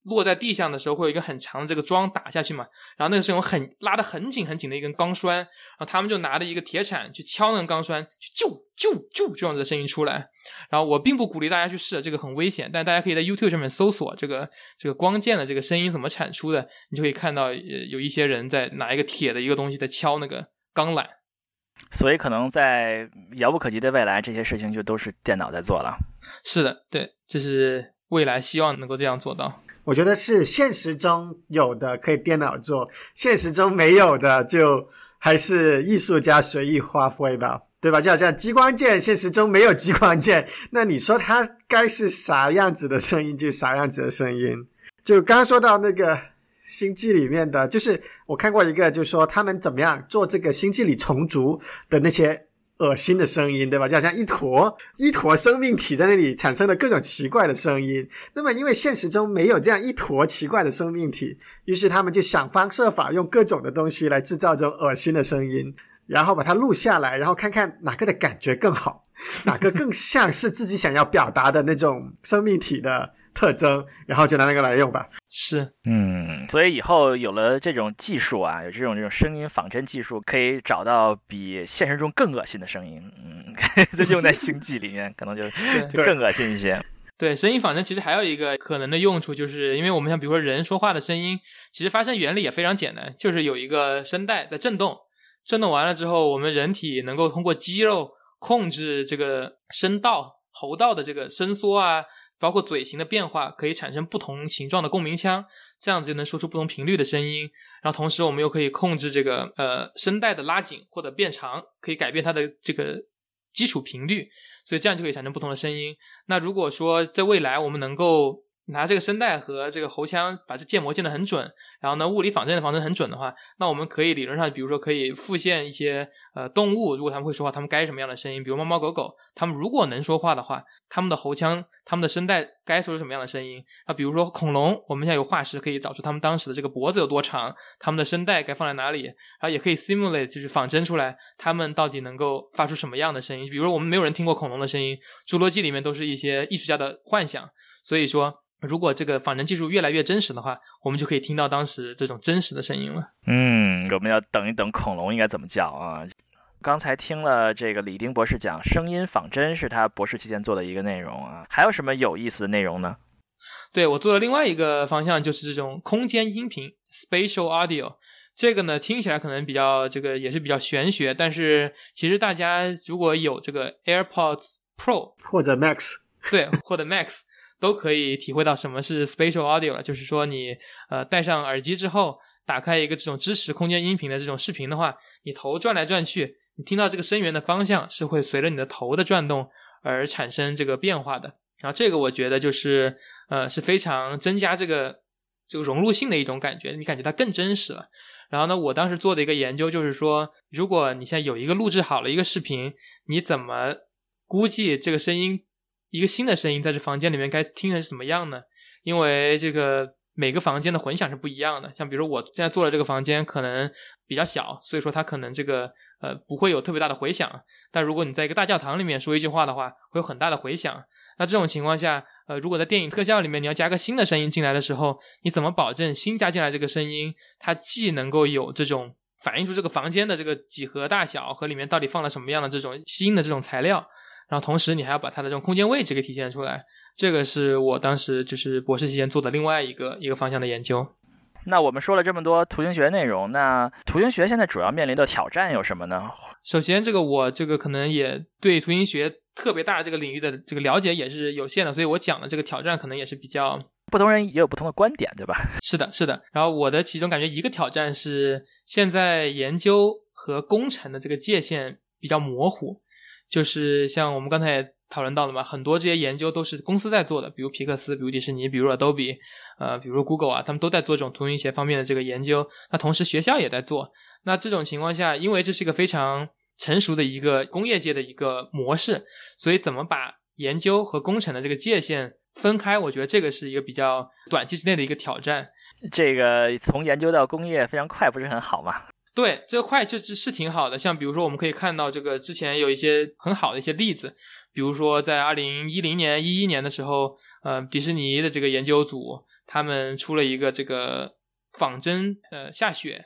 C: 落在地上的时候，会有一个很长的这个桩打下去嘛，然后那个是用很拉的很紧很紧的一根钢栓，然后他们就拿着一个铁铲去敲那根钢栓，去啾啾啾这样子的声音出来。然后我并不鼓励大家去试，这个很危险，但大家可以在 YouTube 上面搜索这个这个光剑的这个声音怎么产出的，你就可以看到有一些人在拿一个铁的一个东西在敲那个钢缆。
A: 所以可能在遥不可及的未来，这些事情就都是电脑在做了。
C: 是的，对，这是未来希望能够这样做到。
B: 我觉得是现实中有的可以电脑做，现实中没有的就还是艺术家随意发挥吧，对吧？就好像激光剑，现实中没有激光剑，那你说它该是啥样子的声音就啥样子的声音。就刚说到那个星际里面的，就是我看过一个，就是说他们怎么样做这个星际里虫族的那些。恶心的声音，对吧？就好像一坨一坨生命体在那里产生了各种奇怪的声音。那么，因为现实中没有这样一坨奇怪的生命体，于是他们就想方设法用各种的东西来制造这种恶心的声音，然后把它录下来，然后看看哪个的感觉更好，哪个更像是自己想要表达的那种生命体的。特征，然后就拿那个来用吧。
C: 是，
A: 嗯，所以以后有了这种技术啊，有这种这种声音仿真技术，可以找到比现实中更恶心的声音。嗯，就用在星际里面，可能就 就更恶心一些。
C: 对，声音仿真其实还有一个可能的用处，就是因为我们像比如说人说话的声音，其实发声原理也非常简单，就是有一个声带在震动，震动完了之后，我们人体能够通过肌肉控制这个声道、喉道的这个伸缩啊。包括嘴型的变化，可以产生不同形状的共鸣腔，这样子就能说出不同频率的声音。然后同时我们又可以控制这个呃声带的拉紧或者变长，可以改变它的这个基础频率，所以这样就可以产生不同的声音。那如果说在未来我们能够拿这个声带和这个喉腔把这建模建得很准，然后呢物理仿真的仿真很准的话，那我们可以理论上，比如说可以复现一些呃动物，如果他们会说话，他们该什么样的声音，比如猫猫狗狗，他们如果能说话的话，他们的喉腔、他们的声带该说出什么样的声音？啊，比如说恐龙，我们现在有化石可以找出他们当时的这个脖子有多长，他们的声带该放在哪里，然后也可以 simulate 就是仿真出来，他们到底能够发出什么样的声音？比如说我们没有人听过恐龙的声音，侏罗纪里面都是一些艺术家的幻想，所以说。如果这个仿真技术越来越真实的话，我们就可以听到当时这种真实的声音了。
A: 嗯，我们要等一等恐龙应该怎么叫啊？刚才听了这个李丁博士讲声音仿真是他博士期间做的一个内容啊，还有什么有意思的内容呢？
C: 对我做的另外一个方向就是这种空间音频 （spatial audio）。这个呢听起来可能比较这个也是比较玄学，但是其实大家如果有这个 AirPods Pro
B: 或者 Max，
C: 对，或者 Max。都可以体会到什么是 spatial audio 了，就是说你呃戴上耳机之后，打开一个这种支持空间音频的这种视频的话，你头转来转去，你听到这个声源的方向是会随着你的头的转动而产生这个变化的。然后这个我觉得就是呃是非常增加这个这个融入性的一种感觉，你感觉它更真实了。然后呢，我当时做的一个研究就是说，如果你现在有一个录制好了一个视频，你怎么估计这个声音？一个新的声音在这房间里面该听成什么样呢？因为这个每个房间的混响是不一样的。像比如我现在坐的这个房间可能比较小，所以说它可能这个呃不会有特别大的回响。但如果你在一个大教堂里面说一句话的话，会有很大的回响。那这种情况下，呃，如果在电影特效里面你要加个新的声音进来的时候，你怎么保证新加进来这个声音它既能够有这种反映出这个房间的这个几何大小和里面到底放了什么样的这种新的这种材料？然后同时，你还要把它的这种空间位置给体现出来，这个是我当时就是博士期间做的另外一个一个方向的研究。
A: 那我们说了这么多图形学内容，那图形学现在主要面临的挑战有什么呢？
C: 首先，这个我这个可能也对图形学特别大的这个领域的这个了解也是有限的，所以我讲的这个挑战可能也是比较
A: 不同人也有不同的观点，对吧？
C: 是的，是的。然后我的其中感觉一个挑战是现在研究和工程的这个界限比较模糊。就是像我们刚才也讨论到了嘛，很多这些研究都是公司在做的，比如皮克斯，比如迪士尼，比如 Adobe，呃，比如 Google 啊，他们都在做这种图形学方面的这个研究。那同时学校也在做。那这种情况下，因为这是一个非常成熟的一个工业界的一个模式，所以怎么把研究和工程的这个界限分开，我觉得这个是一个比较短期之内的一个挑战。
A: 这个从研究到工业非常快，不是很好吗？
C: 对，这个快就是是挺好的。像比如说，我们可以看到这个之前有一些很好的一些例子，比如说在二零一零年、一一年的时候，呃，迪士尼的这个研究组他们出了一个这个仿真，呃，下雪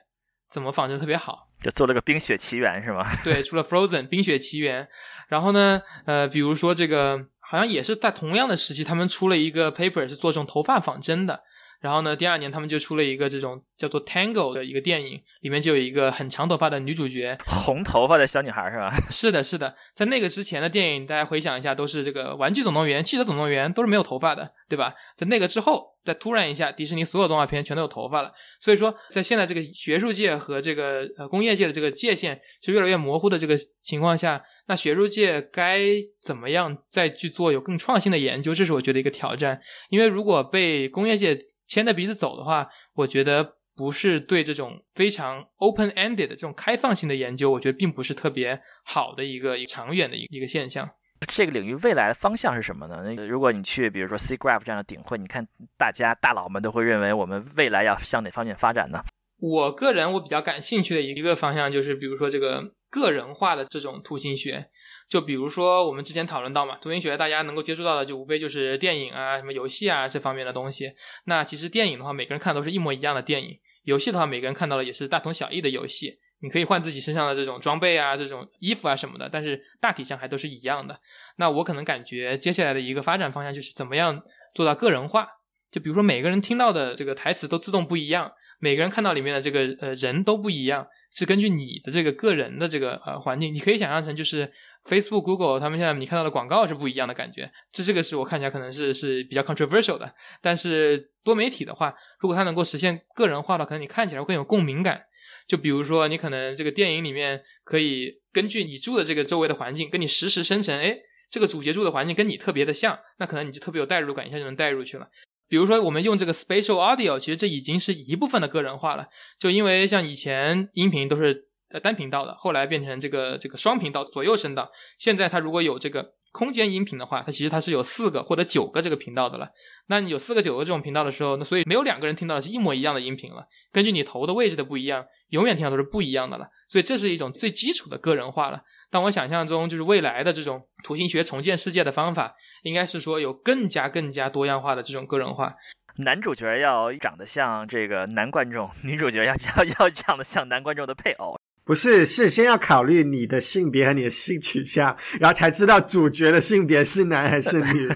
C: 怎么仿真特别好，
A: 就做了个《冰雪奇缘》是吗？
C: 对，出了《Frozen》《冰雪奇缘》。然后呢，呃，比如说这个好像也是在同样的时期，他们出了一个 paper 是做这种头发仿真的。然后呢，第二年他们就出了一个这种叫做《Tango》的一个电影，里面就有一个很长头发的女主角，
A: 红头发的小女孩是吧？
C: 是的，是的。在那个之前的电影，大家回想一下，都是这个《玩具总动员》《汽车总动员》都是没有头发的，对吧？在那个之后，再突然一下，迪士尼所有动画片全都有头发了。所以说，在现在这个学术界和这个呃工业界的这个界限是越来越模糊的这个情况下，那学术界该怎么样再去做有更创新的研究？这是我觉得一个挑战。因为如果被工业界牵着鼻子走的话，我觉得不是对这种非常 open-ended 的这种开放性的研究，我觉得并不是特别好的一个长远的一一个现象。
A: 这个领域未来的方向是什么呢？那个如果你去，比如说 C Graph 这样的顶会，你看大家大佬们都会认为我们未来要向哪方面发展呢？
C: 我个人我比较感兴趣的一个方向就是，比如说这个个人化的这种图形学。就比如说我们之前讨论到嘛，图形学大家能够接触到的就无非就是电影啊、什么游戏啊这方面的东西。那其实电影的话，每个人看都是一模一样的电影；游戏的话，每个人看到的也是大同小异的游戏。你可以换自己身上的这种装备啊、这种衣服啊什么的，但是大体上还都是一样的。那我可能感觉接下来的一个发展方向就是怎么样做到个人化。就比如说每个人听到的这个台词都自动不一样。每个人看到里面的这个呃人都不一样，是根据你的这个个人的这个呃环境，你可以想象成就是 Facebook、Google 他们现在你看到的广告是不一样的感觉。这这个是我看起来可能是是比较 controversial 的，但是多媒体的话，如果它能够实现个人化的，可能你看起来会更有共鸣感。就比如说，你可能这个电影里面可以根据你住的这个周围的环境，跟你实时生成，哎，这个主角住的环境跟你特别的像，那可能你就特别有代入感，一下就能代入去了。比如说，我们用这个 spatial audio，其实这已经是一部分的个人化了。就因为像以前音频都是呃单频道的，后来变成这个这个双频道左右声道，现在它如果有这个。空间音频的话，它其实它是有四个或者九个这个频道的了。那你有四个九个这种频道的时候，那所以没有两个人听到的是一模一样的音频了。根据你头的位置的不一样，永远听到都是不一样的了。所以这是一种最基础的个人化了。但我想象中，就是未来的这种图形学重建世界的方法，应该是说有更加更加多样化的这种个人化。
A: 男主角要长得像这个男观众，女主角要要 要长得像男观众的配偶。
B: 不是，是先要考虑你的性别和你的性取向，然后才知道主角的性别是男还是女。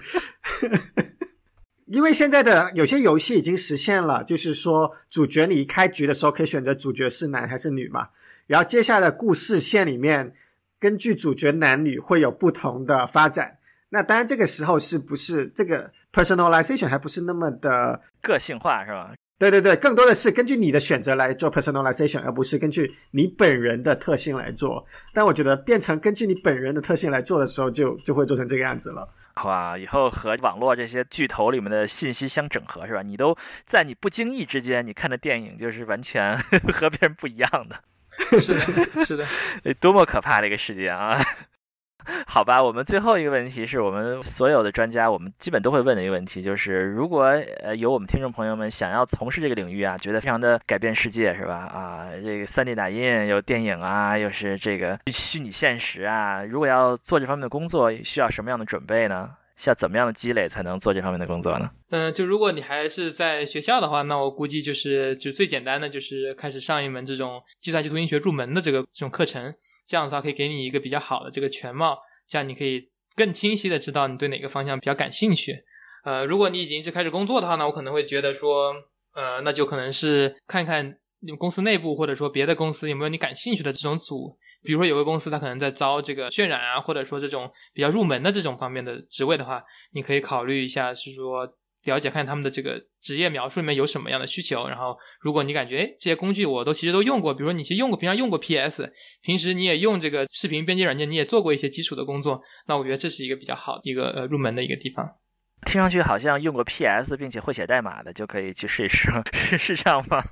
B: 因为现在的有些游戏已经实现了，就是说主角你一开局的时候可以选择主角是男还是女嘛，然后接下来的故事线里面根据主角男女会有不同的发展。那当然这个时候是不是这个 personalization 还不是那么的
A: 个性化是吧？
B: 对对对，更多的是根据你的选择来做 personalization，而不是根据你本人的特性来做。但我觉得变成根据你本人的特性来做的时候，就就会做成这个样子了。
A: 好吧，以后和网络这些巨头里面的信息相整合是吧？你都在你不经意之间，你看的电影就是完全 和别人不一样的。
C: 是的，是的，
A: 多么可怕的一个世界啊！好吧，我们最后一个问题是我们所有的专家，我们基本都会问的一个问题，就是如果呃有我们听众朋友们想要从事这个领域啊，觉得非常的改变世界，是吧？啊，这个 3D 打印有电影啊，又是这个虚拟现实啊，如果要做这方面的工作，需要什么样的准备呢？需要怎么样的积累才能做这方面的工作呢？
C: 嗯，就如果你还是在学校的话，那我估计就是就最简单的就是开始上一门这种计算机图形学入门的这个这种课程。这样的话可以给你一个比较好的这个全貌，这样你可以更清晰的知道你对哪个方向比较感兴趣。呃，如果你已经是开始工作的话呢，我可能会觉得说，呃，那就可能是看看你们公司内部或者说别的公司有没有你感兴趣的这种组，比如说有个公司它可能在招这个渲染啊，或者说这种比较入门的这种方面的职位的话，你可以考虑一下，是说。了解看他们的这个职业描述里面有什么样的需求，然后如果你感觉哎这些工具我都其实都用过，比如说你其实用过平常用过 PS，平时你也用这个视频编辑软件，你也做过一些基础的工作，那我觉得这是一个比较好的一个呃入门的一个地方。
A: 听上去好像用过 PS 并且会写代码的就可以去试一试，是是这样吗？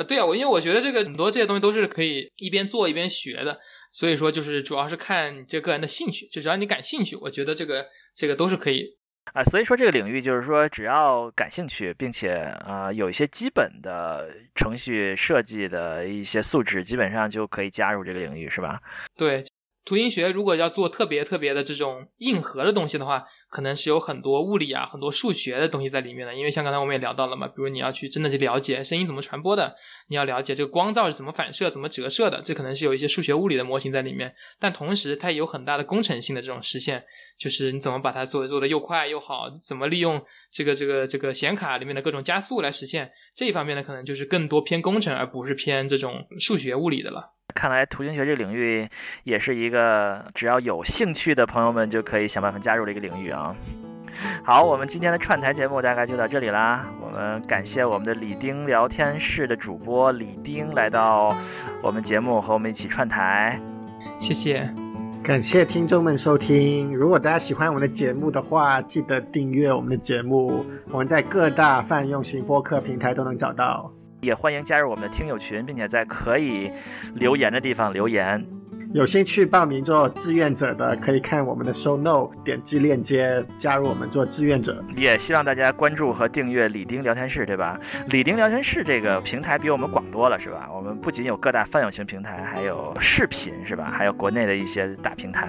C: 呃，对啊，我因为我觉得这个很多这些东西都是可以一边做一边学的，所以说就是主要是看这个人的兴趣，就只要你感兴趣，我觉得这个这个都是可以。
A: 啊，所以说这个领域就是说，只要感兴趣，并且啊有一些基本的程序设计的一些素质，基本上就可以加入这个领域，是吧？
C: 对。图形学如果要做特别特别的这种硬核的东西的话，可能是有很多物理啊、很多数学的东西在里面的。因为像刚才我们也聊到了嘛，比如你要去真的去了解声音怎么传播的，你要了解这个光照是怎么反射、怎么折射的，这可能是有一些数学物理的模型在里面。但同时，它也有很大的工程性的这种实现，就是你怎么把它做做的又快又好，怎么利用这个这个这个显卡里面的各种加速来实现这一方面呢？可能就是更多偏工程，而不是偏这种数学物理的了。
A: 看来图形学这个领域也是一个只要有兴趣的朋友们就可以想办法加入的一个领域啊。好，我们今天的串台节目大概就到这里啦。我们感谢我们的李丁聊天室的主播李丁来到我们节目和我们一起串台，
C: 谢谢。
B: 感谢听众们收听。如果大家喜欢我们的节目的话，记得订阅我们的节目。我们在各大泛用型播客平台都能找到。
A: 也欢迎加入我们的听友群，并且在可以留言的地方留言。
B: 有兴趣报名做志愿者的，可以看我们的 show note，点击链接加入我们做志愿者。
A: 也希望大家关注和订阅李丁聊天室，对吧？李丁聊天室这个平台比我们广多了，是吧？我们不仅有各大泛用型平台，还有视频，是吧？还有国内的一些大平台。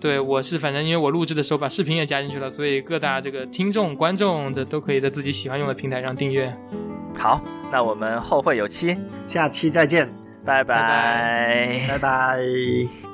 C: 对，我是反正因为我录制的时候把视频也加进去了，所以各大这个听众、观众的都可以在自己喜欢用的平台上订阅。
A: 好，那我们后会有期，
B: 下期再见，
A: 拜拜，
B: 拜拜。